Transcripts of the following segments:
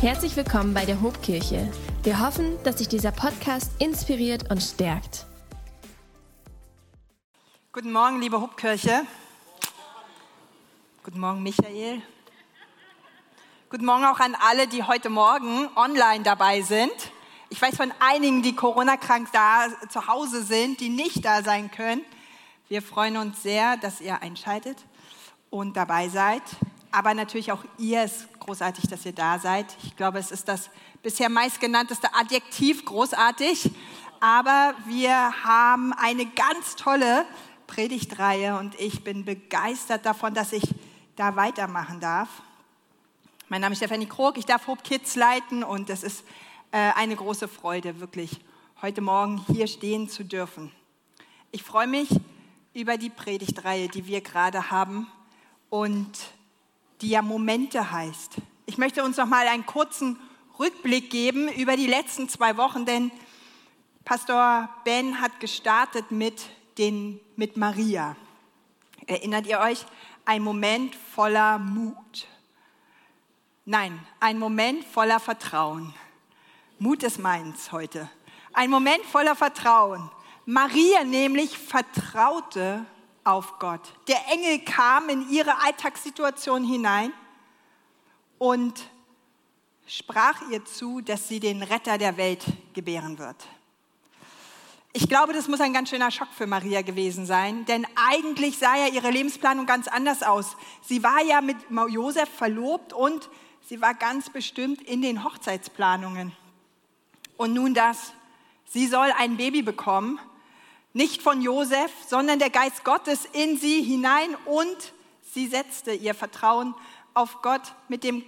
Herzlich willkommen bei der Hobkirche. Wir hoffen, dass sich dieser Podcast inspiriert und stärkt. Guten Morgen, liebe Hobkirche. Guten Morgen, Michael. Guten Morgen auch an alle, die heute Morgen online dabei sind. Ich weiß von einigen, die Corona-krank da zu Hause sind, die nicht da sein können. Wir freuen uns sehr, dass ihr einschaltet und dabei seid aber natürlich auch ihr. Es großartig, dass ihr da seid. Ich glaube, es ist das bisher meistgenannteste Adjektiv, großartig. Aber wir haben eine ganz tolle Predigtreihe und ich bin begeistert davon, dass ich da weitermachen darf. Mein Name ist Stefanie Krog, ich darf Hope Kids leiten und es ist äh, eine große Freude, wirklich heute Morgen hier stehen zu dürfen. Ich freue mich über die Predigtreihe, die wir gerade haben und die ja Momente heißt. Ich möchte uns noch mal einen kurzen Rückblick geben über die letzten zwei Wochen, denn Pastor Ben hat gestartet mit, den, mit Maria. Erinnert ihr euch? Ein Moment voller Mut. Nein, ein Moment voller Vertrauen. Mut ist meins heute. Ein Moment voller Vertrauen. Maria nämlich vertraute auf Gott. Der Engel kam in ihre Alltagssituation hinein und sprach ihr zu, dass sie den Retter der Welt gebären wird. Ich glaube, das muss ein ganz schöner Schock für Maria gewesen sein, denn eigentlich sah ja ihre Lebensplanung ganz anders aus. Sie war ja mit Josef verlobt und sie war ganz bestimmt in den Hochzeitsplanungen. Und nun das, sie soll ein Baby bekommen nicht von Josef, sondern der Geist Gottes in sie hinein und sie setzte ihr Vertrauen auf Gott mit dem,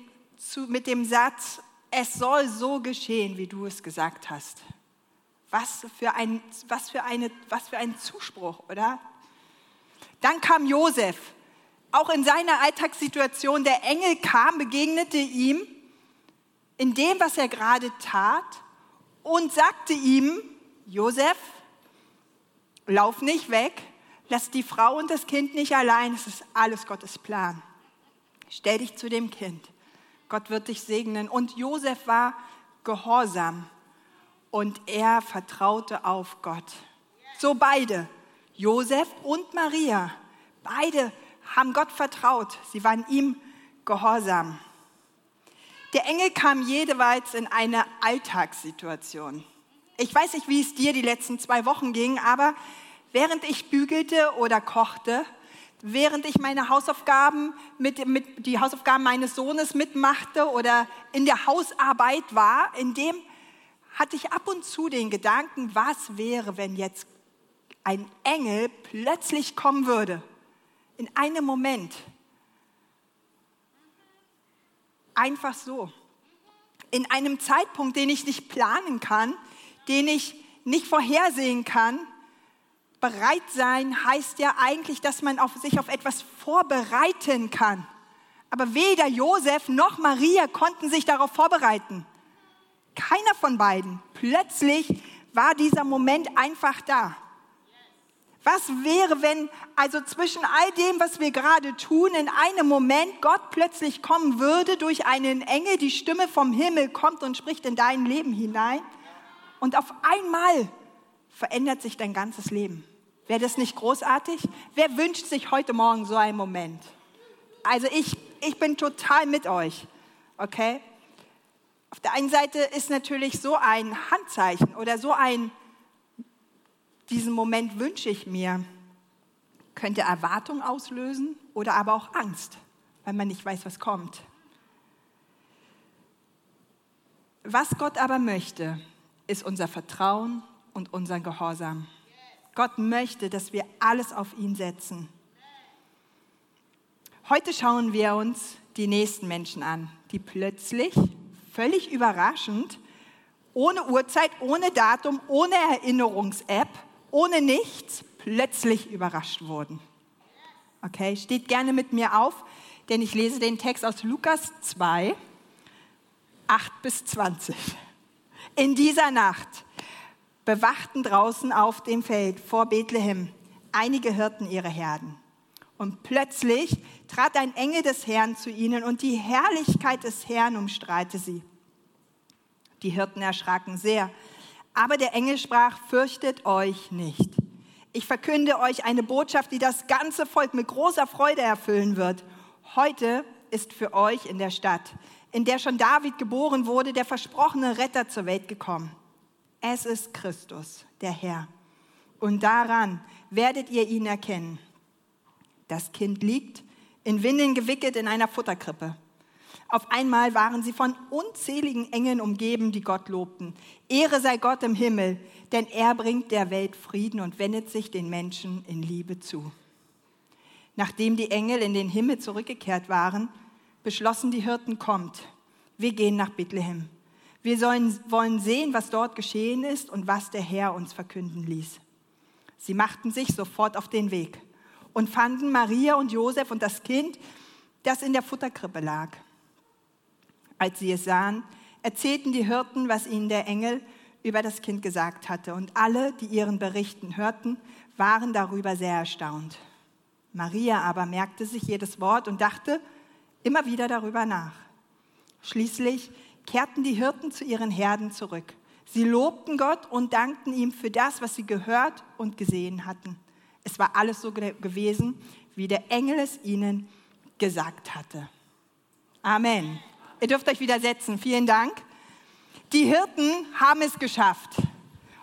mit dem Satz, es soll so geschehen, wie du es gesagt hast. Was für ein, was für eine, was für ein Zuspruch, oder? Dann kam Josef, auch in seiner Alltagssituation. Der Engel kam, begegnete ihm in dem, was er gerade tat und sagte ihm, Josef, Lauf nicht weg, lass die Frau und das Kind nicht allein, es ist alles Gottes Plan. Stell dich zu dem Kind. Gott wird dich segnen. Und Josef war gehorsam und er vertraute auf Gott. So beide, Josef und Maria, beide haben Gott vertraut. Sie waren ihm gehorsam. Der Engel kam jeweils in eine Alltagssituation. Ich weiß nicht, wie es dir die letzten zwei Wochen ging, aber während ich bügelte oder kochte, während ich meine Hausaufgaben mit, mit die Hausaufgaben meines Sohnes mitmachte oder in der Hausarbeit war, in dem hatte ich ab und zu den Gedanken, was wäre, wenn jetzt ein Engel plötzlich kommen würde, in einem Moment. Einfach so. In einem Zeitpunkt, den ich nicht planen kann, den ich nicht vorhersehen kann. Bereit sein heißt ja eigentlich, dass man auf sich auf etwas vorbereiten kann. Aber weder Josef noch Maria konnten sich darauf vorbereiten. Keiner von beiden. Plötzlich war dieser Moment einfach da. Was wäre, wenn also zwischen all dem, was wir gerade tun, in einem Moment Gott plötzlich kommen würde, durch einen Engel, die Stimme vom Himmel kommt und spricht in dein Leben hinein? Und auf einmal verändert sich dein ganzes Leben. Wäre das nicht großartig? Wer wünscht sich heute Morgen so einen Moment? Also ich, ich bin total mit euch, okay? Auf der einen Seite ist natürlich so ein Handzeichen oder so ein, diesen Moment wünsche ich mir, könnte Erwartung auslösen oder aber auch Angst, weil man nicht weiß, was kommt. Was Gott aber möchte, ist unser Vertrauen und unser Gehorsam. Gott möchte, dass wir alles auf ihn setzen. Heute schauen wir uns die nächsten Menschen an, die plötzlich, völlig überraschend, ohne Uhrzeit, ohne Datum, ohne Erinnerungs-App, ohne nichts, plötzlich überrascht wurden. Okay, steht gerne mit mir auf, denn ich lese den Text aus Lukas 2, 8 bis 20. In dieser Nacht bewachten draußen auf dem Feld vor Bethlehem einige Hirten ihre Herden. Und plötzlich trat ein Engel des Herrn zu ihnen und die Herrlichkeit des Herrn umstrahlte sie. Die Hirten erschraken sehr. Aber der Engel sprach, fürchtet euch nicht. Ich verkünde euch eine Botschaft, die das ganze Volk mit großer Freude erfüllen wird. Heute ist für euch in der Stadt, in der schon David geboren wurde, der versprochene Retter zur Welt gekommen. Es ist Christus, der Herr. Und daran werdet ihr ihn erkennen. Das Kind liegt in Windeln gewickelt in einer Futterkrippe. Auf einmal waren sie von unzähligen Engeln umgeben, die Gott lobten. Ehre sei Gott im Himmel, denn er bringt der Welt Frieden und wendet sich den Menschen in Liebe zu. Nachdem die Engel in den Himmel zurückgekehrt waren, beschlossen die Hirten, kommt, wir gehen nach Bethlehem. Wir sollen, wollen sehen, was dort geschehen ist und was der Herr uns verkünden ließ. Sie machten sich sofort auf den Weg und fanden Maria und Josef und das Kind, das in der Futterkrippe lag. Als sie es sahen, erzählten die Hirten, was ihnen der Engel über das Kind gesagt hatte. Und alle, die ihren Berichten hörten, waren darüber sehr erstaunt. Maria aber merkte sich jedes Wort und dachte immer wieder darüber nach. Schließlich kehrten die Hirten zu ihren Herden zurück. Sie lobten Gott und dankten ihm für das, was sie gehört und gesehen hatten. Es war alles so gewesen, wie der Engel es ihnen gesagt hatte. Amen. Ihr dürft euch wieder setzen. Vielen Dank. Die Hirten haben es geschafft.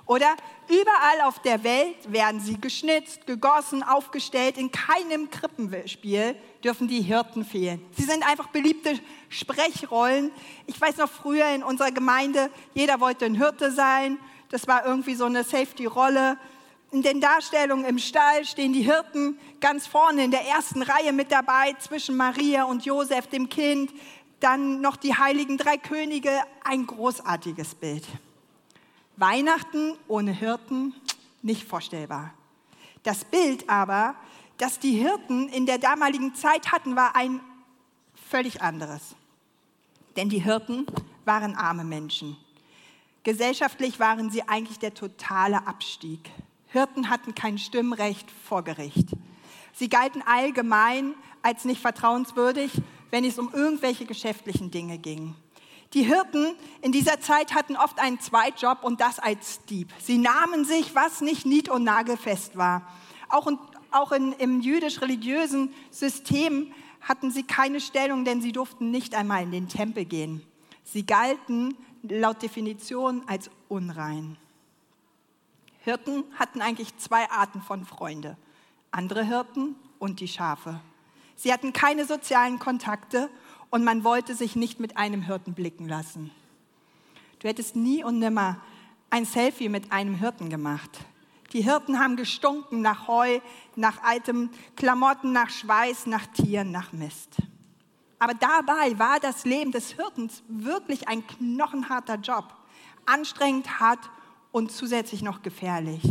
Oder überall auf der Welt werden sie geschnitzt, gegossen, aufgestellt. In keinem Krippenspiel dürfen die Hirten fehlen. Sie sind einfach beliebte Sprechrollen. Ich weiß noch früher in unserer Gemeinde, jeder wollte ein Hirte sein. Das war irgendwie so eine Safety-Rolle. In den Darstellungen im Stall stehen die Hirten ganz vorne in der ersten Reihe mit dabei, zwischen Maria und Josef, dem Kind dann noch die heiligen drei Könige, ein großartiges Bild. Weihnachten ohne Hirten nicht vorstellbar. Das Bild aber, das die Hirten in der damaligen Zeit hatten, war ein völlig anderes. Denn die Hirten waren arme Menschen. Gesellschaftlich waren sie eigentlich der totale Abstieg. Hirten hatten kein Stimmrecht vor Gericht. Sie galten allgemein als nicht vertrauenswürdig wenn es um irgendwelche geschäftlichen Dinge ging. Die Hirten in dieser Zeit hatten oft einen Zweitjob und das als Dieb. Sie nahmen sich, was nicht nied- und nagelfest war. Auch, in, auch in, im jüdisch-religiösen System hatten sie keine Stellung, denn sie durften nicht einmal in den Tempel gehen. Sie galten laut Definition als unrein. Hirten hatten eigentlich zwei Arten von Freunde. Andere Hirten und die Schafe. Sie hatten keine sozialen Kontakte und man wollte sich nicht mit einem Hirten blicken lassen. Du hättest nie und nimmer ein Selfie mit einem Hirten gemacht. Die Hirten haben gestunken nach Heu, nach altem Klamotten, nach Schweiß, nach Tieren, nach Mist. Aber dabei war das Leben des Hirtens wirklich ein knochenharter Job. Anstrengend, hart und zusätzlich noch gefährlich.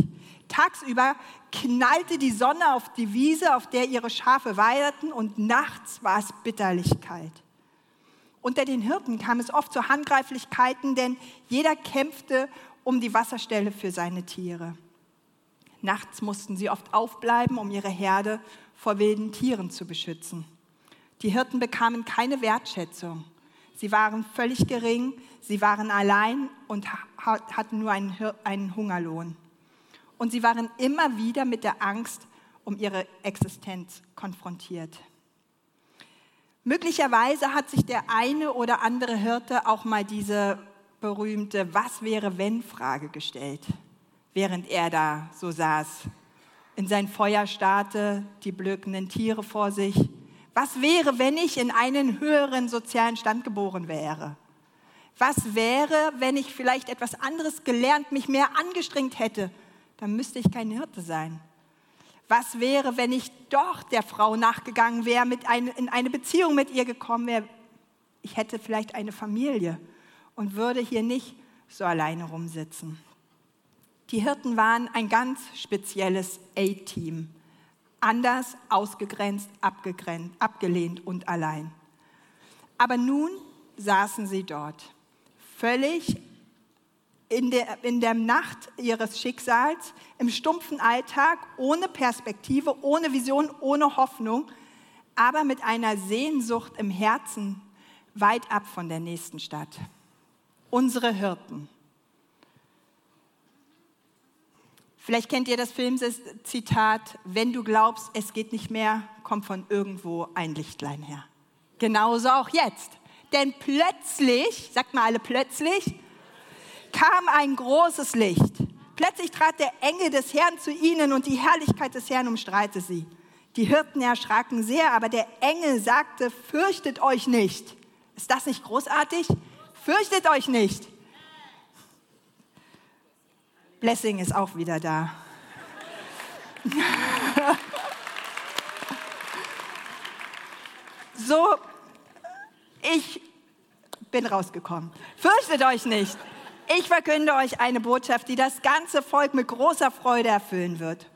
Tagsüber knallte die Sonne auf die Wiese, auf der ihre Schafe weideten, und nachts war es bitterlich kalt. Unter den Hirten kam es oft zu Handgreiflichkeiten, denn jeder kämpfte um die Wasserstelle für seine Tiere. Nachts mussten sie oft aufbleiben, um ihre Herde vor wilden Tieren zu beschützen. Die Hirten bekamen keine Wertschätzung. Sie waren völlig gering, sie waren allein und hatten nur einen, Hungerlohn und sie waren immer wieder mit der Angst um ihre Existenz konfrontiert. Möglicherweise hat sich der eine oder andere Hirte auch mal diese berühmte Was wäre wenn Frage gestellt, während er da so saß, in sein Feuer starrte, die blökenden Tiere vor sich. Was wäre, wenn ich in einen höheren sozialen Stand geboren wäre? Was wäre, wenn ich vielleicht etwas anderes gelernt, mich mehr angestrengt hätte, dann müsste ich kein Hirte sein. Was wäre, wenn ich doch der Frau nachgegangen wäre, mit ein, in eine Beziehung mit ihr gekommen wäre? Ich hätte vielleicht eine Familie und würde hier nicht so alleine rumsitzen. Die Hirten waren ein ganz spezielles A-Team. Anders, ausgegrenzt, abgegrenzt, abgelehnt und allein. Aber nun saßen sie dort, völlig in der, in der Nacht ihres Schicksals, im stumpfen Alltag, ohne Perspektive, ohne Vision, ohne Hoffnung, aber mit einer Sehnsucht im Herzen weit ab von der nächsten Stadt. unsere Hirten. Vielleicht kennt ihr das Filmzitat, wenn du glaubst, es geht nicht mehr, kommt von irgendwo ein Lichtlein her. Genauso auch jetzt. Denn plötzlich, sagt mal alle plötzlich, kam ein großes Licht. Plötzlich trat der Engel des Herrn zu ihnen und die Herrlichkeit des Herrn umstreite sie. Die Hirten erschraken sehr, aber der Engel sagte, fürchtet euch nicht. Ist das nicht großartig? Fürchtet euch nicht. Blessing ist auch wieder da. so, ich bin rausgekommen. Fürchtet euch nicht. Ich verkünde euch eine Botschaft, die das ganze Volk mit großer Freude erfüllen wird.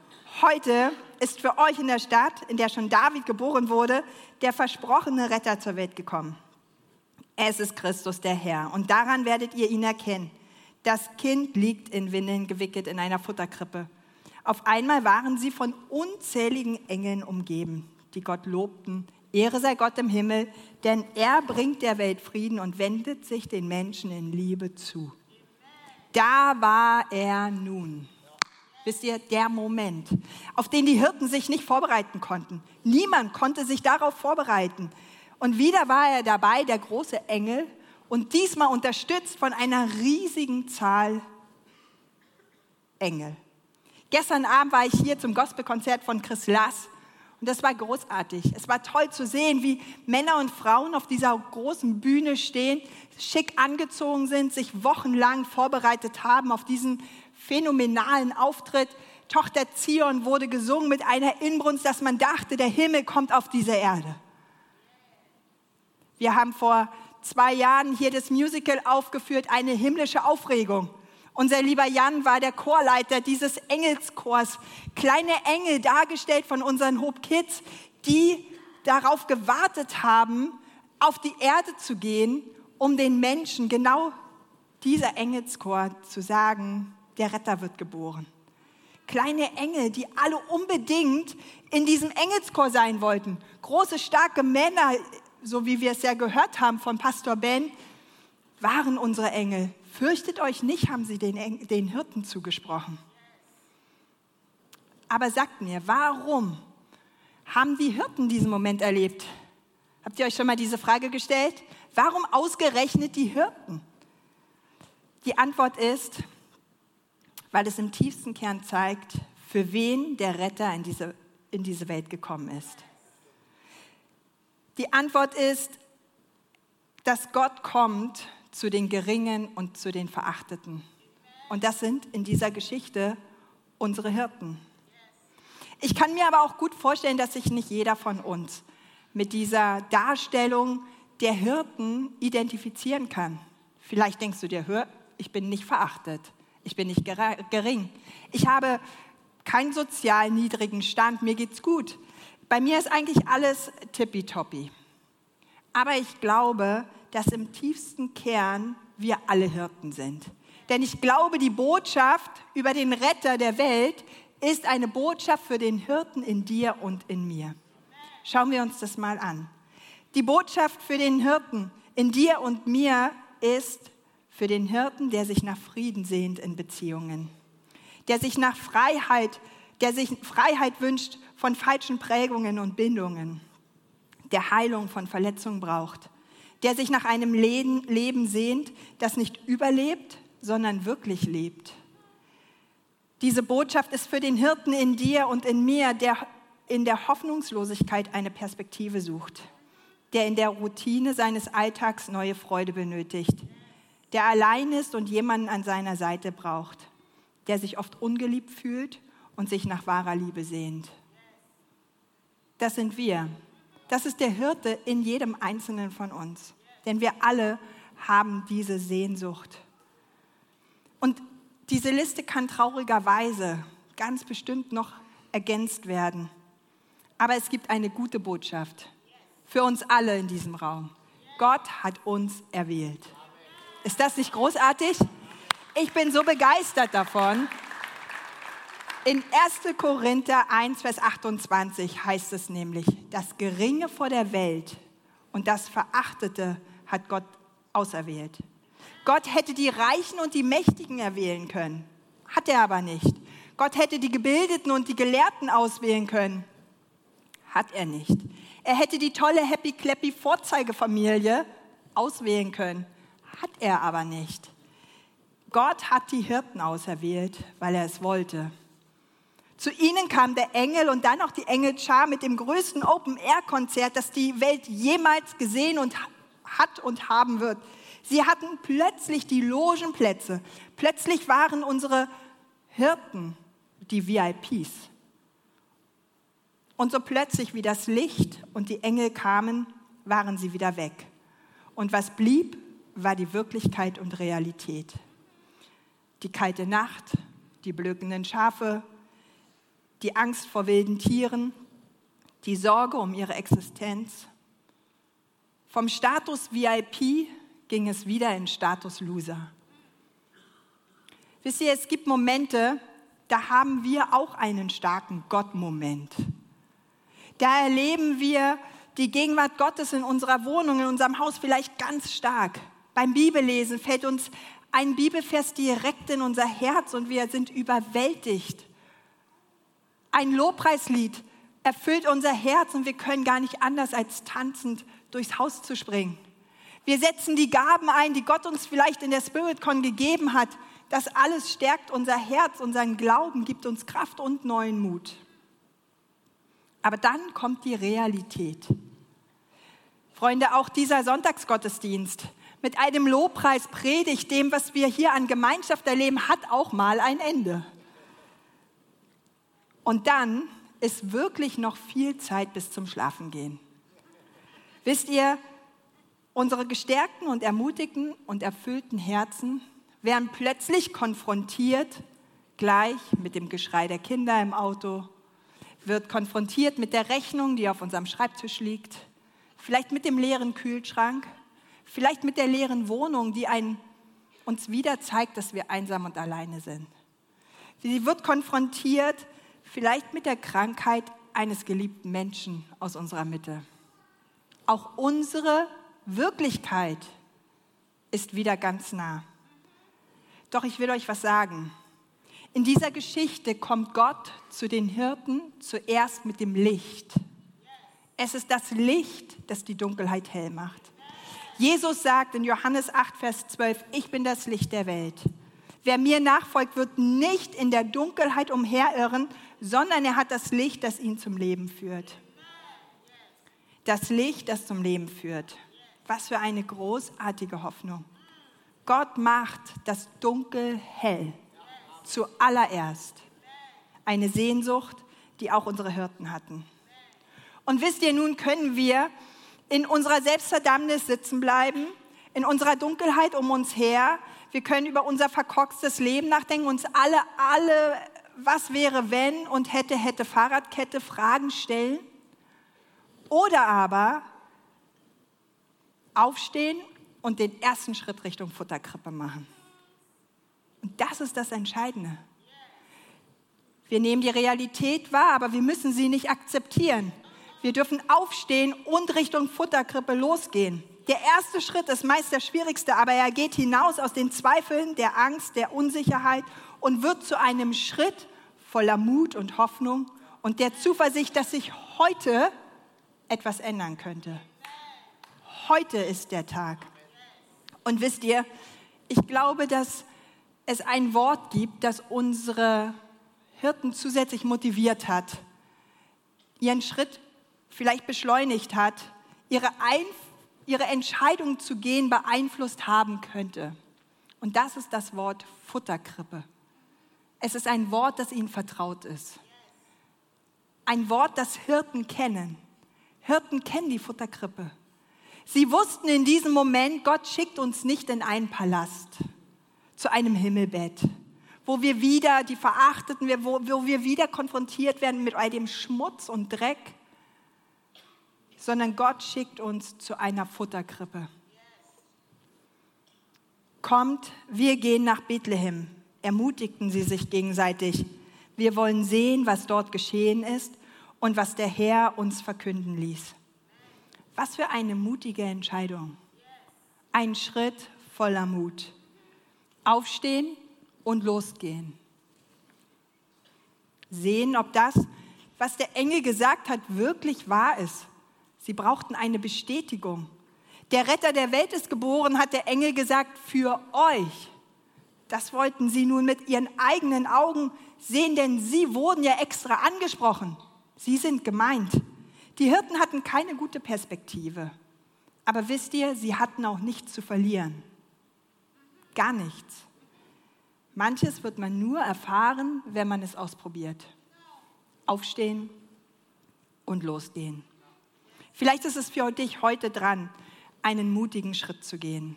Heute ist für euch in der Stadt, in der schon David geboren wurde, der versprochene Retter zur Welt gekommen. Es ist Christus der Herr und daran werdet ihr ihn erkennen. Das Kind liegt in Windeln gewickelt in einer Futterkrippe. Auf einmal waren sie von unzähligen Engeln umgeben, die Gott lobten. Ehre sei Gott im Himmel, denn er bringt der Welt Frieden und wendet sich den Menschen in Liebe zu. Da war er nun. Wisst ihr, der Moment, auf den die Hirten sich nicht vorbereiten konnten. Niemand konnte sich darauf vorbereiten. Und wieder war er dabei, der große Engel, und diesmal unterstützt von einer riesigen Zahl Engel. Gestern Abend war ich hier zum Gospelkonzert von Chris Lass und das war großartig. Es war toll zu sehen, wie Männer und Frauen auf dieser großen Bühne stehen, schick angezogen sind, sich wochenlang vorbereitet haben auf diesen phänomenalen Auftritt. Tochter Zion wurde gesungen mit einer Inbrunst, dass man dachte, der Himmel kommt auf diese Erde. Wir haben vor zwei Jahren hier das Musical aufgeführt, eine himmlische Aufregung. Unser lieber Jan war der Chorleiter dieses Engelschors. Kleine Engel dargestellt von unseren Hope Kids, die darauf gewartet haben, auf die Erde zu gehen, um den Menschen genau dieser Engelschor zu sagen, der Retter wird geboren. Kleine Engel, die alle unbedingt in diesem Engelschor sein wollten. Große, starke Männer, so wie wir es ja gehört haben von Pastor Ben, waren unsere Engel. Fürchtet euch nicht, haben sie den, den Hirten zugesprochen. Aber sagt mir, warum haben die Hirten diesen Moment erlebt? Habt ihr euch schon mal diese Frage gestellt? Warum ausgerechnet die Hirten? Die Antwort ist, weil es im tiefsten Kern zeigt, für wen der Retter in diese, in diese Welt gekommen ist. Die Antwort ist, dass Gott kommt zu den Geringen und zu den Verachteten. Und das sind in dieser Geschichte unsere Hirten. Ich kann mir aber auch gut vorstellen, dass sich nicht jeder von uns mit dieser Darstellung der Hirten identifizieren kann. Vielleicht denkst du dir, hör, ich bin nicht verachtet, ich bin nicht gering, ich habe keinen sozial niedrigen Stand, mir geht's gut, bei mir ist eigentlich alles tippitoppi. Aber ich glaube, dass im tiefsten Kern wir alle Hirten sind. Denn ich glaube, die Botschaft über den Retter der Welt ist eine Botschaft für den Hirten in dir und in mir. Schauen wir uns das mal an. Die Botschaft für den Hirten in dir und mir ist für den Hirten, der sich nach Frieden sehnt in Beziehungen, der sich nach Freiheit, der sich Freiheit wünscht von falschen Prägungen und Bindungen, der Heilung von Verletzungen braucht, der sich nach einem Leben sehnt, das nicht überlebt, sondern wirklich lebt. Diese Botschaft ist für den Hirten in dir und in mir, der in der Hoffnungslosigkeit eine Perspektive sucht, der in der Routine seines Alltags neue Freude benötigt, der allein ist und jemanden an seiner Seite braucht, der sich oft ungeliebt fühlt und sich nach wahrer Liebe sehnt das sind wir. Das ist der Hirte in jedem Einzelnen von uns. Denn wir alle haben diese Sehnsucht. Und diese Liste kann traurigerweise ganz bestimmt noch ergänzt werden. Aber es gibt eine gute Botschaft für uns alle in diesem Raum. Gott hat uns erwählt. Ist das nicht großartig? Ich bin so begeistert davon. In 1. Korinther 1, Vers 28 heißt es nämlich, das Geringe vor der Welt und das Verachtete hat Gott auserwählt. Gott hätte die Reichen und die Mächtigen erwählen können. Hat er aber nicht. Gott hätte die Gebildeten und die Gelehrten auswählen können. Hat er nicht. Er hätte die tolle Happy Clappy Vorzeigefamilie auswählen können. Hat er aber nicht. Gott hat die Hirten auserwählt, weil er es wollte. Zu ihnen kam der Engel und dann auch die Engelschar mit dem größten Open-Air-Konzert, das die Welt jemals gesehen und hat und haben wird. Sie hatten plötzlich die Logenplätze. Plötzlich waren unsere Hirten die VIPs. Und so plötzlich, wie das Licht und die Engel kamen, waren sie wieder weg. Und was blieb, war die Wirklichkeit und Realität. Die kalte Nacht, die blökenden Schafe, die Angst vor wilden Tieren, die Sorge um ihre Existenz. Vom Status VIP ging es wieder in Status Loser. Wisst ihr, es gibt Momente, da haben wir auch einen starken Gott-Moment. Da erleben wir die Gegenwart Gottes in unserer Wohnung, in unserem Haus vielleicht ganz stark. Beim Bibellesen fällt uns ein Bibelvers direkt in unser Herz und wir sind überwältigt. Ein Lobpreislied erfüllt unser Herz und wir können gar nicht anders als tanzend durchs Haus zu springen. Wir setzen die Gaben ein, die Gott uns vielleicht in der SpiritCon gegeben hat. Das alles stärkt unser Herz, unseren Glauben, gibt uns Kraft und neuen Mut. Aber dann kommt die Realität. Freunde, auch dieser Sonntagsgottesdienst mit einem Lobpreis predigt, dem, was wir hier an Gemeinschaft erleben, hat auch mal ein Ende. Und dann ist wirklich noch viel Zeit bis zum Schlafengehen. Wisst ihr, unsere gestärkten und ermutigten und erfüllten Herzen werden plötzlich konfrontiert, gleich mit dem Geschrei der Kinder im Auto, wird konfrontiert mit der Rechnung, die auf unserem Schreibtisch liegt, vielleicht mit dem leeren Kühlschrank, vielleicht mit der leeren Wohnung, die ein, uns wieder zeigt, dass wir einsam und alleine sind. Sie wird konfrontiert vielleicht mit der Krankheit eines geliebten Menschen aus unserer Mitte. Auch unsere Wirklichkeit ist wieder ganz nah. Doch ich will euch was sagen. In dieser Geschichte kommt Gott zu den Hirten zuerst mit dem Licht. Es ist das Licht, das die Dunkelheit hell macht. Jesus sagt in Johannes 8, Vers 12, ich bin das Licht der Welt. Wer mir nachfolgt, wird nicht in der Dunkelheit umherirren, sondern er hat das Licht, das ihn zum Leben führt. Das Licht, das zum Leben führt. Was für eine großartige Hoffnung. Gott macht das Dunkel hell. Zuallererst. Eine Sehnsucht, die auch unsere Hirten hatten. Und wisst ihr, nun können wir in unserer Selbstverdammnis sitzen bleiben, in unserer Dunkelheit um uns her. Wir können über unser verkorkstes Leben nachdenken, uns alle, alle was wäre wenn und hätte, hätte Fahrradkette Fragen stellen. Oder aber aufstehen und den ersten Schritt Richtung Futterkrippe machen. Und das ist das Entscheidende. Wir nehmen die Realität wahr, aber wir müssen sie nicht akzeptieren. Wir dürfen aufstehen und Richtung Futterkrippe losgehen. Der erste Schritt ist meist der schwierigste, aber er geht hinaus aus den Zweifeln, der Angst, der Unsicherheit und wird zu einem Schritt voller Mut und Hoffnung und der Zuversicht, dass sich heute etwas ändern könnte. Heute ist der Tag. Und wisst ihr, ich glaube, dass es ein Wort gibt, das unsere Hirten zusätzlich motiviert hat, ihren Schritt vielleicht beschleunigt hat, ihre, Einf ihre Entscheidung zu gehen beeinflusst haben könnte. Und das ist das Wort Futterkrippe. Es ist ein Wort, das ihnen vertraut ist. Ein Wort, das Hirten kennen. Hirten kennen die Futterkrippe. Sie wussten in diesem Moment, Gott schickt uns nicht in einen Palast, zu einem Himmelbett, wo wir wieder die Verachteten, wo, wo wir wieder konfrontiert werden mit all dem Schmutz und Dreck, sondern Gott schickt uns zu einer Futterkrippe. Kommt, wir gehen nach Bethlehem, ermutigten sie sich gegenseitig. Wir wollen sehen, was dort geschehen ist und was der Herr uns verkünden ließ. Was für eine mutige Entscheidung. Ein Schritt voller Mut. Aufstehen und losgehen. Sehen, ob das, was der Engel gesagt hat, wirklich wahr ist. Sie brauchten eine Bestätigung. Der Retter der Welt ist geboren, hat der Engel gesagt, für euch. Das wollten sie nun mit ihren eigenen Augen sehen, denn sie wurden ja extra angesprochen. Sie sind gemeint. Die Hirten hatten keine gute Perspektive. Aber wisst ihr, sie hatten auch nichts zu verlieren. Gar nichts. Manches wird man nur erfahren, wenn man es ausprobiert. Aufstehen und losgehen. Vielleicht ist es für dich heute dran, einen mutigen Schritt zu gehen.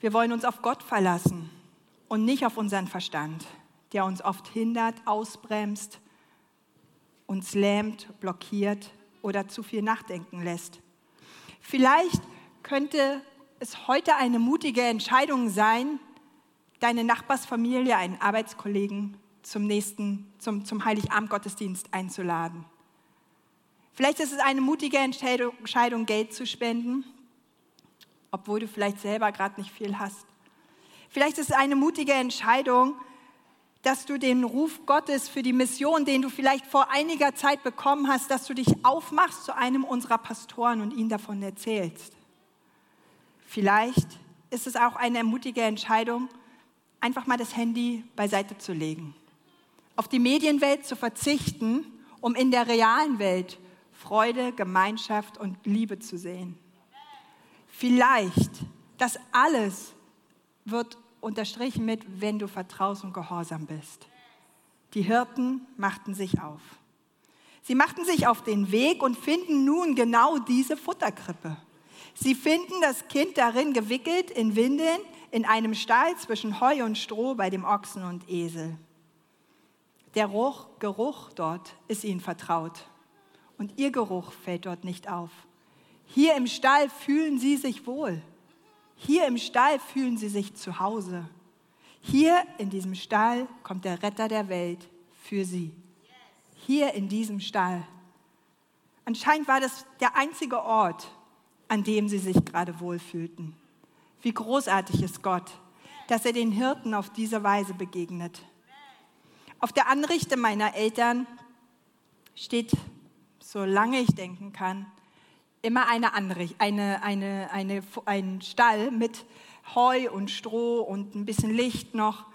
Wir wollen uns auf Gott verlassen und nicht auf unseren Verstand, der uns oft hindert, ausbremst, uns lähmt, blockiert oder zu viel nachdenken lässt. Vielleicht könnte es heute eine mutige Entscheidung sein, deine Nachbarsfamilie, einen Arbeitskollegen zum nächsten, zum, zum Heiligabend-Gottesdienst einzuladen. Vielleicht ist es eine mutige Entscheidung, Geld zu spenden, obwohl du vielleicht selber gerade nicht viel hast. Vielleicht ist es eine mutige Entscheidung, dass du den Ruf Gottes für die Mission, den du vielleicht vor einiger Zeit bekommen hast, dass du dich aufmachst zu einem unserer Pastoren und ihnen davon erzählst. Vielleicht ist es auch eine mutige Entscheidung, einfach mal das Handy beiseite zu legen, auf die Medienwelt zu verzichten, um in der realen Welt Freude, Gemeinschaft und Liebe zu sehen. Vielleicht, das alles wird unterstrichen mit, wenn du vertraust und gehorsam bist. Die Hirten machten sich auf. Sie machten sich auf den Weg und finden nun genau diese Futterkrippe. Sie finden das Kind darin gewickelt in Windeln in einem Stall zwischen Heu und Stroh bei dem Ochsen und Esel. Der Geruch, Geruch dort ist ihnen vertraut und ihr Geruch fällt dort nicht auf. Hier im Stall fühlen sie sich wohl. Hier im Stall fühlen sie sich zu Hause. Hier in diesem Stall kommt der Retter der Welt für sie. Hier in diesem Stall. Anscheinend war das der einzige Ort, an dem sie sich gerade wohlfühlten. Wie großartig ist Gott, dass er den Hirten auf diese Weise begegnet. Auf der Anrichte meiner Eltern steht, solange ich denken kann, immer eine Anricht, eine, eine, eine, ein Stall mit Heu und Stroh und ein bisschen Licht noch.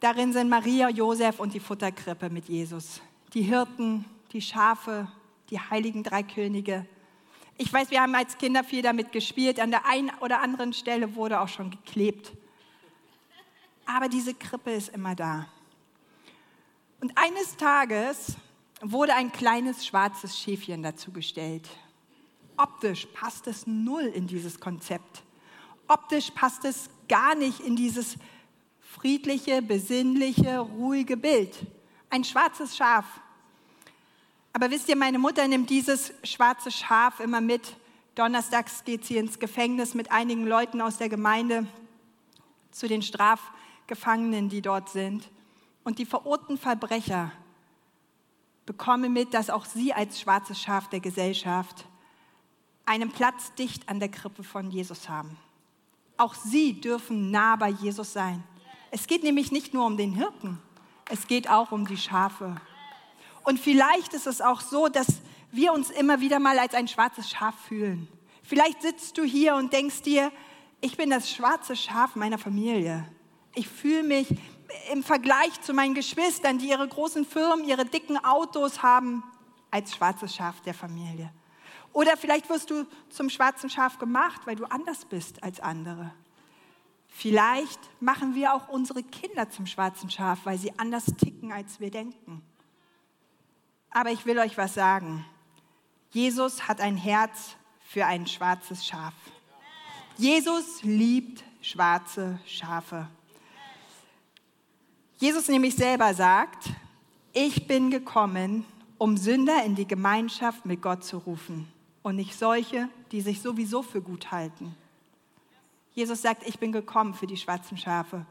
Darin sind Maria, Josef und die Futterkrippe mit Jesus. Die Hirten, die Schafe, die heiligen drei Könige. Ich weiß, wir haben als Kinder viel damit gespielt. An der einen oder anderen Stelle wurde auch schon geklebt. Aber diese Krippe ist immer da. Und eines Tages wurde ein kleines schwarzes Schäfchen dazugestellt optisch passt es null in dieses Konzept. Optisch passt es gar nicht in dieses friedliche, besinnliche, ruhige Bild. Ein schwarzes Schaf. Aber wisst ihr, meine Mutter nimmt dieses schwarze Schaf immer mit. Donnerstags geht sie ins Gefängnis mit einigen Leuten aus der Gemeinde zu den Strafgefangenen, die dort sind. Und die verurten Verbrecher bekommen mit, dass auch sie als schwarzes Schaf der Gesellschaft einen Platz dicht an der Krippe von Jesus haben. Auch sie dürfen nah bei Jesus sein. Es geht nämlich nicht nur um den Hirten, es geht auch um die Schafe. Und vielleicht ist es auch so, dass wir uns immer wieder mal als ein schwarzes Schaf fühlen. Vielleicht sitzt du hier und denkst dir, ich bin das schwarze Schaf meiner Familie. Ich fühle mich im Vergleich zu meinen Geschwistern, die ihre großen Firmen, ihre dicken Autos haben, als schwarzes Schaf der Familie. Oder vielleicht wirst du zum schwarzen Schaf gemacht, weil du anders bist als andere. Vielleicht machen wir auch unsere Kinder zum schwarzen Schaf, weil sie anders ticken, als wir denken. Aber ich will euch was sagen. Jesus hat ein Herz für ein schwarzes Schaf. Jesus liebt schwarze Schafe. Jesus nämlich selber sagt, ich bin gekommen, um Sünder in die Gemeinschaft mit Gott zu rufen und nicht solche, die sich sowieso für gut halten. Jesus sagt, ich bin gekommen für die schwarzen Schafe.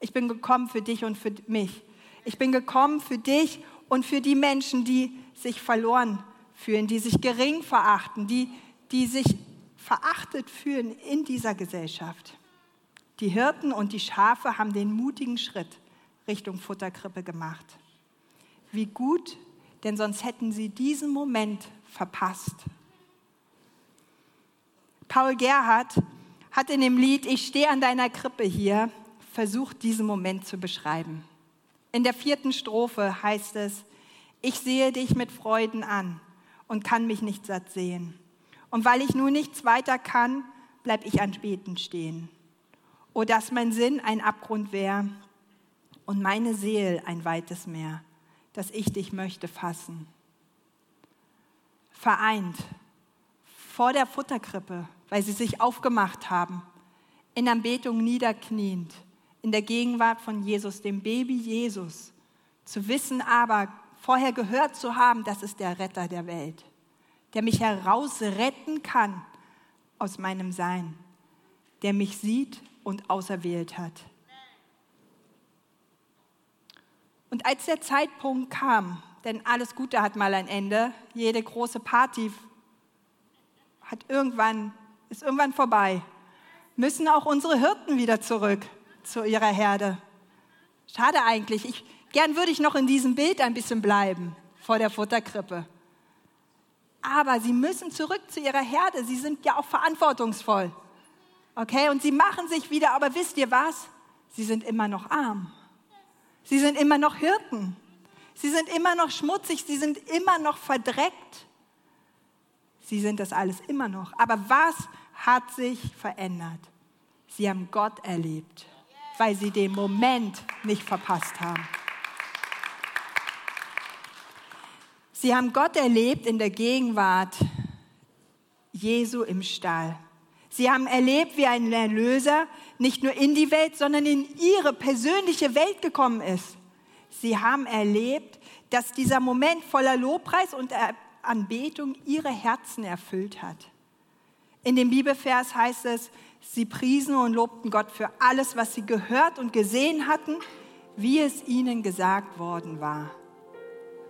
Ich bin gekommen für dich und für mich. Ich bin gekommen für dich und für die Menschen, die sich verloren fühlen, die sich gering verachten, die, die sich verachtet fühlen in dieser Gesellschaft. Die Hirten und die Schafe haben den mutigen Schritt Richtung Futterkrippe gemacht. Wie gut, denn sonst hätten sie diesen Moment verpasst. Paul Gerhardt hat in dem Lied Ich stehe an deiner Krippe hier versucht, diesen Moment zu beschreiben. In der vierten Strophe heißt es, ich sehe dich mit Freuden an und kann mich nicht satt sehen. Und weil ich nun nichts weiter kann, bleib ich an Beten stehen. O, dass mein Sinn ein Abgrund wär und meine Seele ein weites Meer, dass ich dich möchte fassen. Vereint vor der Futterkrippe, weil sie sich aufgemacht haben, in Anbetung niederkniend, in der Gegenwart von Jesus, dem Baby Jesus, zu wissen aber, vorher gehört zu haben, das ist der Retter der Welt der mich herausretten kann aus meinem Sein, der mich sieht und auserwählt hat. Und als der Zeitpunkt kam, denn alles Gute hat mal ein Ende, jede große Party hat irgendwann, ist irgendwann vorbei, müssen auch unsere Hirten wieder zurück zu ihrer Herde. Schade eigentlich. Ich, gern würde ich noch in diesem Bild ein bisschen bleiben vor der Futterkrippe aber sie müssen zurück zu ihrer Herde. Sie sind ja auch verantwortungsvoll. Okay, und sie machen sich wieder, aber wisst ihr was? Sie sind immer noch arm. Sie sind immer noch Hirten. Sie sind immer noch schmutzig. Sie sind immer noch verdreckt. Sie sind das alles immer noch. Aber was hat sich verändert? Sie haben Gott erlebt, weil sie den Moment nicht verpasst haben. Sie haben Gott erlebt in der Gegenwart Jesu im Stall. Sie haben erlebt, wie ein Erlöser nicht nur in die Welt, sondern in ihre persönliche Welt gekommen ist. Sie haben erlebt, dass dieser Moment voller Lobpreis und Anbetung ihre Herzen erfüllt hat. In dem Bibelvers heißt es, sie priesen und lobten Gott für alles, was sie gehört und gesehen hatten, wie es ihnen gesagt worden war.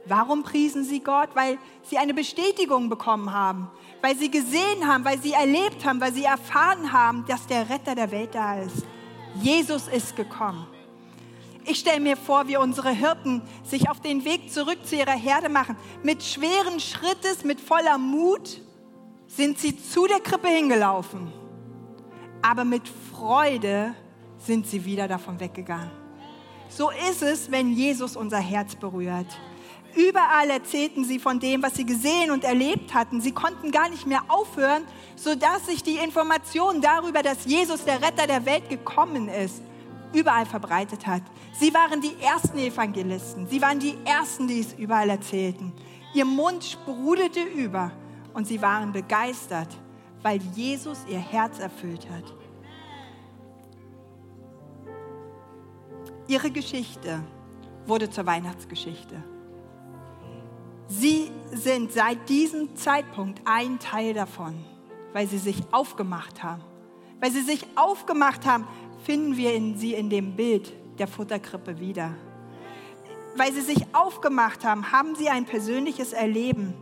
Warum priesen sie Gott? Weil sie eine Bestätigung bekommen haben, weil sie gesehen haben, weil sie erlebt haben, weil sie erfahren haben, dass der Retter der Welt da ist. Jesus ist gekommen. Ich stelle mir vor, wie unsere Hirten sich auf den Weg zurück zu ihrer Herde machen. Mit schweren Schrittes, mit voller Mut sind sie zu der Krippe hingelaufen. Aber mit Freude sind sie wieder davon weggegangen. So ist es, wenn Jesus unser Herz berührt. Überall erzählten sie von dem, was sie gesehen und erlebt hatten. Sie konnten gar nicht mehr aufhören, sodass sich die Information darüber, dass Jesus der Retter der Welt gekommen ist, überall verbreitet hat. Sie waren die ersten Evangelisten. Sie waren die ersten, die es überall erzählten. Ihr Mund sprudelte über und sie waren begeistert, weil Jesus ihr Herz erfüllt hat. Ihre Geschichte wurde zur Weihnachtsgeschichte. Sie sind seit diesem Zeitpunkt ein Teil davon, weil sie sich aufgemacht haben. Weil sie sich aufgemacht haben, finden wir in sie in dem Bild der Futterkrippe wieder. Weil sie sich aufgemacht haben, haben sie ein persönliches Erleben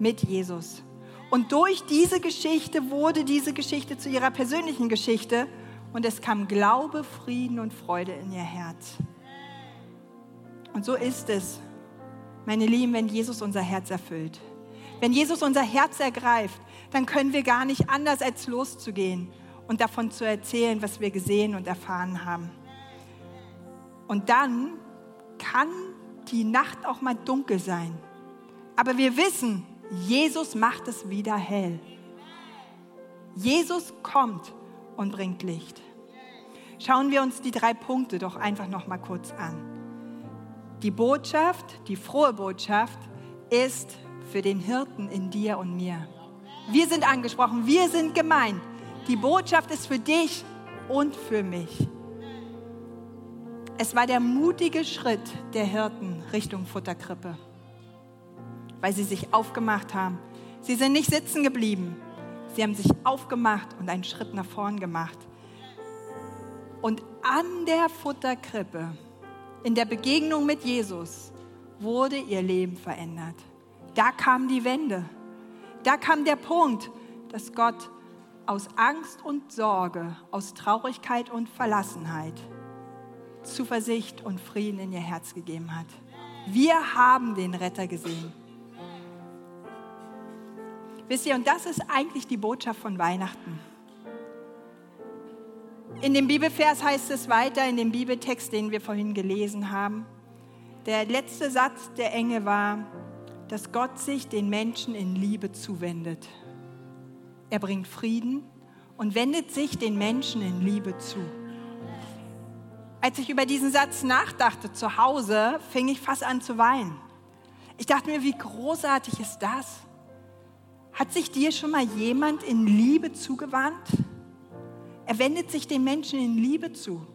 mit Jesus. Und durch diese Geschichte wurde diese Geschichte zu ihrer persönlichen Geschichte und es kam Glaube, Frieden und Freude in ihr Herz. Und so ist es meine Lieben, wenn Jesus unser Herz erfüllt, wenn Jesus unser Herz ergreift, dann können wir gar nicht anders, als loszugehen und davon zu erzählen, was wir gesehen und erfahren haben. Und dann kann die Nacht auch mal dunkel sein. Aber wir wissen, Jesus macht es wieder hell. Jesus kommt und bringt Licht. Schauen wir uns die drei Punkte doch einfach noch mal kurz an. Die Botschaft, die frohe Botschaft ist für den Hirten in dir und mir. Wir sind angesprochen, wir sind gemeint. Die Botschaft ist für dich und für mich. Es war der mutige Schritt der Hirten Richtung Futterkrippe, weil sie sich aufgemacht haben. Sie sind nicht sitzen geblieben. Sie haben sich aufgemacht und einen Schritt nach vorn gemacht. Und an der Futterkrippe in der Begegnung mit Jesus wurde ihr Leben verändert. Da kam die Wende. Da kam der Punkt, dass Gott aus Angst und Sorge, aus Traurigkeit und Verlassenheit Zuversicht und Frieden in ihr Herz gegeben hat. Wir haben den Retter gesehen. Wisst ihr, und das ist eigentlich die Botschaft von Weihnachten. In dem Bibelvers heißt es weiter, in dem Bibeltext, den wir vorhin gelesen haben, der letzte Satz der Engel war, dass Gott sich den Menschen in Liebe zuwendet. Er bringt Frieden und wendet sich den Menschen in Liebe zu. Als ich über diesen Satz nachdachte zu Hause, fing ich fast an zu weinen. Ich dachte mir, wie großartig ist das? Hat sich dir schon mal jemand in Liebe zugewandt? Er wendet sich den Menschen in Liebe zu.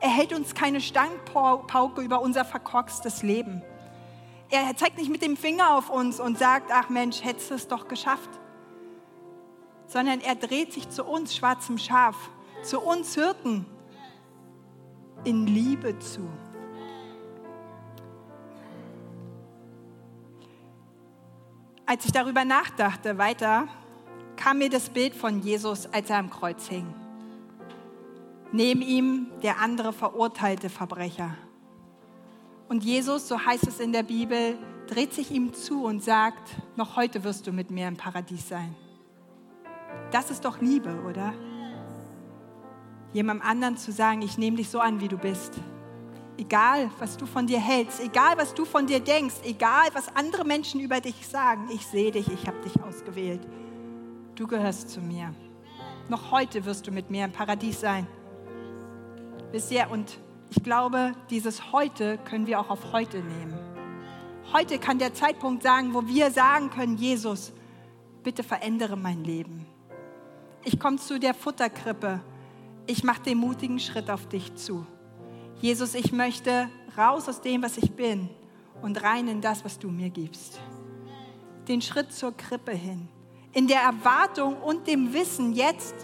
Er hält uns keine Stangpauke über unser verkorkstes Leben. Er zeigt nicht mit dem Finger auf uns und sagt, ach Mensch, hättest du es doch geschafft. Sondern er dreht sich zu uns, schwarzem Schaf, zu uns Hirten in Liebe zu. Als ich darüber nachdachte, weiter, kam mir das Bild von Jesus, als er am Kreuz hing. Neben ihm der andere verurteilte Verbrecher. Und Jesus, so heißt es in der Bibel, dreht sich ihm zu und sagt, noch heute wirst du mit mir im Paradies sein. Das ist doch Liebe, oder? jemandem anderen zu sagen, ich nehme dich so an, wie du bist. Egal, was du von dir hältst, egal, was du von dir denkst, egal, was andere Menschen über dich sagen, ich sehe dich, ich habe dich ausgewählt. Du gehörst zu mir. Noch heute wirst du mit mir im Paradies sein. Ihr, und ich glaube, dieses heute können wir auch auf heute nehmen. Heute kann der Zeitpunkt sagen, wo wir sagen können, Jesus, bitte verändere mein Leben. Ich komme zu der Futterkrippe ich mache den mutigen Schritt auf dich zu. Jesus, ich möchte raus aus dem, was ich bin und rein in das, was du mir gibst. Den Schritt zur Krippe hin. In der Erwartung und dem Wissen jetzt,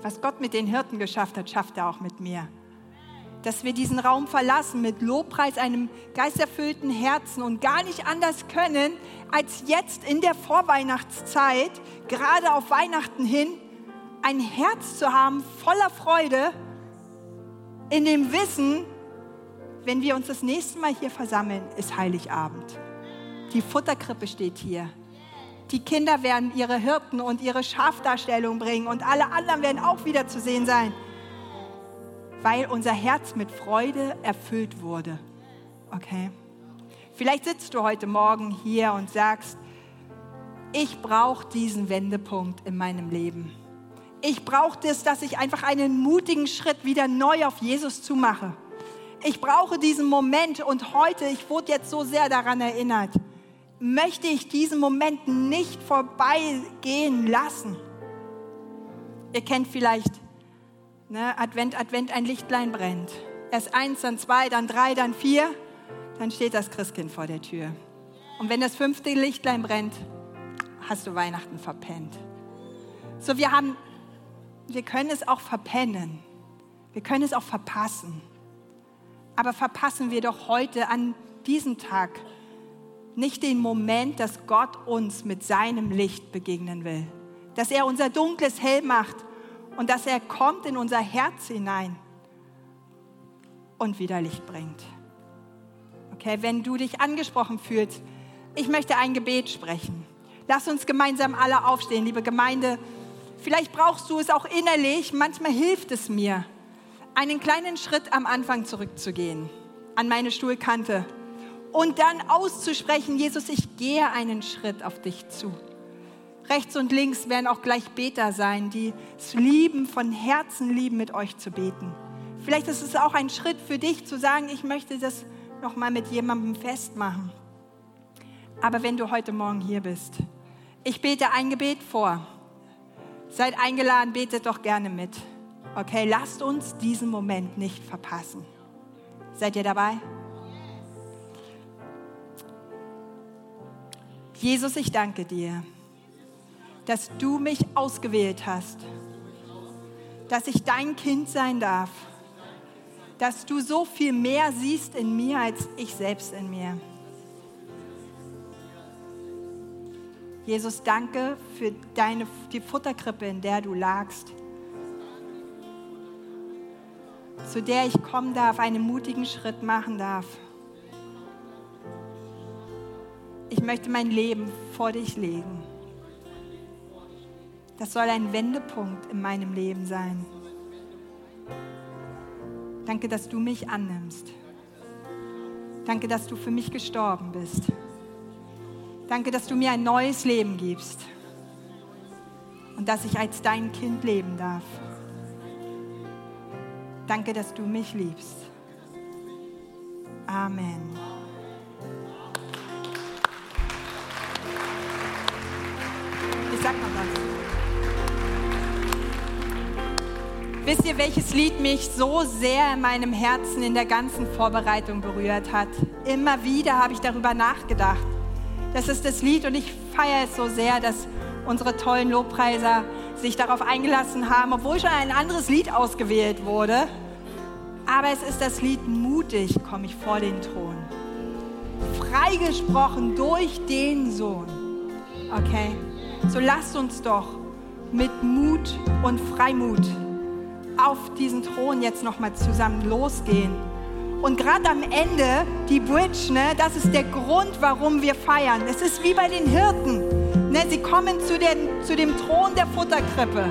was Gott mit den Hirten geschafft hat, schafft er auch mit mir. Dass wir diesen Raum verlassen mit Lobpreis, einem geisterfüllten Herzen und gar nicht anders können, als jetzt in der Vorweihnachtszeit, gerade auf Weihnachten hin, ein Herz zu haben voller Freude in dem Wissen, wenn wir uns das nächste Mal hier versammeln, ist Heiligabend. Die Futterkrippe steht hier. Die Kinder werden ihre Hirten und ihre Schafdarstellung bringen und alle anderen werden auch wieder zu sehen sein, weil unser Herz mit Freude erfüllt wurde. Okay? Vielleicht sitzt du heute Morgen hier und sagst, ich brauche diesen Wendepunkt in meinem Leben ich brauche das, dass ich einfach einen mutigen Schritt wieder neu auf Jesus zumache. Ich brauche diesen Moment und heute, ich wurde jetzt so sehr daran erinnert, möchte ich diesen Moment nicht vorbeigehen lassen. Ihr kennt vielleicht ne, Advent, Advent, ein Lichtlein brennt. Erst eins, dann zwei, dann drei, dann vier, dann steht das Christkind vor der Tür. Und wenn das fünfte Lichtlein brennt, hast du Weihnachten verpennt. So, wir haben wir können es auch verpennen. Wir können es auch verpassen. Aber verpassen wir doch heute an diesem Tag nicht den Moment, dass Gott uns mit seinem Licht begegnen will. Dass er unser Dunkles hell macht und dass er kommt in unser Herz hinein und wieder Licht bringt. Okay, wenn du dich angesprochen fühlst, ich möchte ein Gebet sprechen. Lass uns gemeinsam alle aufstehen, liebe Gemeinde. Vielleicht brauchst du es auch innerlich. Manchmal hilft es mir, einen kleinen Schritt am Anfang zurückzugehen, an meine Stuhlkante und dann auszusprechen, Jesus, ich gehe einen Schritt auf dich zu. Rechts und links werden auch gleich Beter sein, die es lieben, von Herzen lieben, mit euch zu beten. Vielleicht ist es auch ein Schritt für dich zu sagen, ich möchte das nochmal mit jemandem festmachen. Aber wenn du heute Morgen hier bist, ich bete ein Gebet vor. Seid eingeladen, betet doch gerne mit. Okay, lasst uns diesen Moment nicht verpassen. Seid ihr dabei? Jesus, ich danke dir, dass du mich ausgewählt hast, dass ich dein Kind sein darf, dass du so viel mehr siehst in mir als ich selbst in mir. Jesus, danke für deine, die Futterkrippe, in der du lagst. Zu der ich kommen darf, einen mutigen Schritt machen darf. Ich möchte mein Leben vor dich legen. Das soll ein Wendepunkt in meinem Leben sein. Danke, dass du mich annimmst. Danke, dass du für mich gestorben bist. Danke, dass du mir ein neues Leben gibst und dass ich als dein Kind leben darf. Danke, dass du mich liebst. Amen. Ich sag noch was. Wisst ihr, welches Lied mich so sehr in meinem Herzen in der ganzen Vorbereitung berührt hat? Immer wieder habe ich darüber nachgedacht. Das ist das Lied und ich feiere es so sehr, dass unsere tollen Lobpreiser sich darauf eingelassen haben, obwohl schon ein anderes Lied ausgewählt wurde. Aber es ist das Lied Mutig komme ich vor den Thron. Freigesprochen durch den Sohn. Okay? So lasst uns doch mit Mut und Freimut auf diesen Thron jetzt nochmal zusammen losgehen. Und gerade am Ende, die Bridge, ne, das ist der Grund, warum wir feiern. Es ist wie bei den Hirten. Ne, sie kommen zu, den, zu dem Thron der Futterkrippe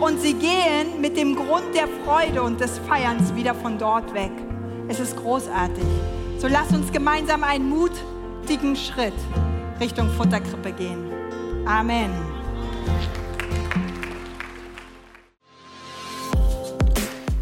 und sie gehen mit dem Grund der Freude und des Feierns wieder von dort weg. Es ist großartig. So lass uns gemeinsam einen mutigen Schritt Richtung Futterkrippe gehen. Amen.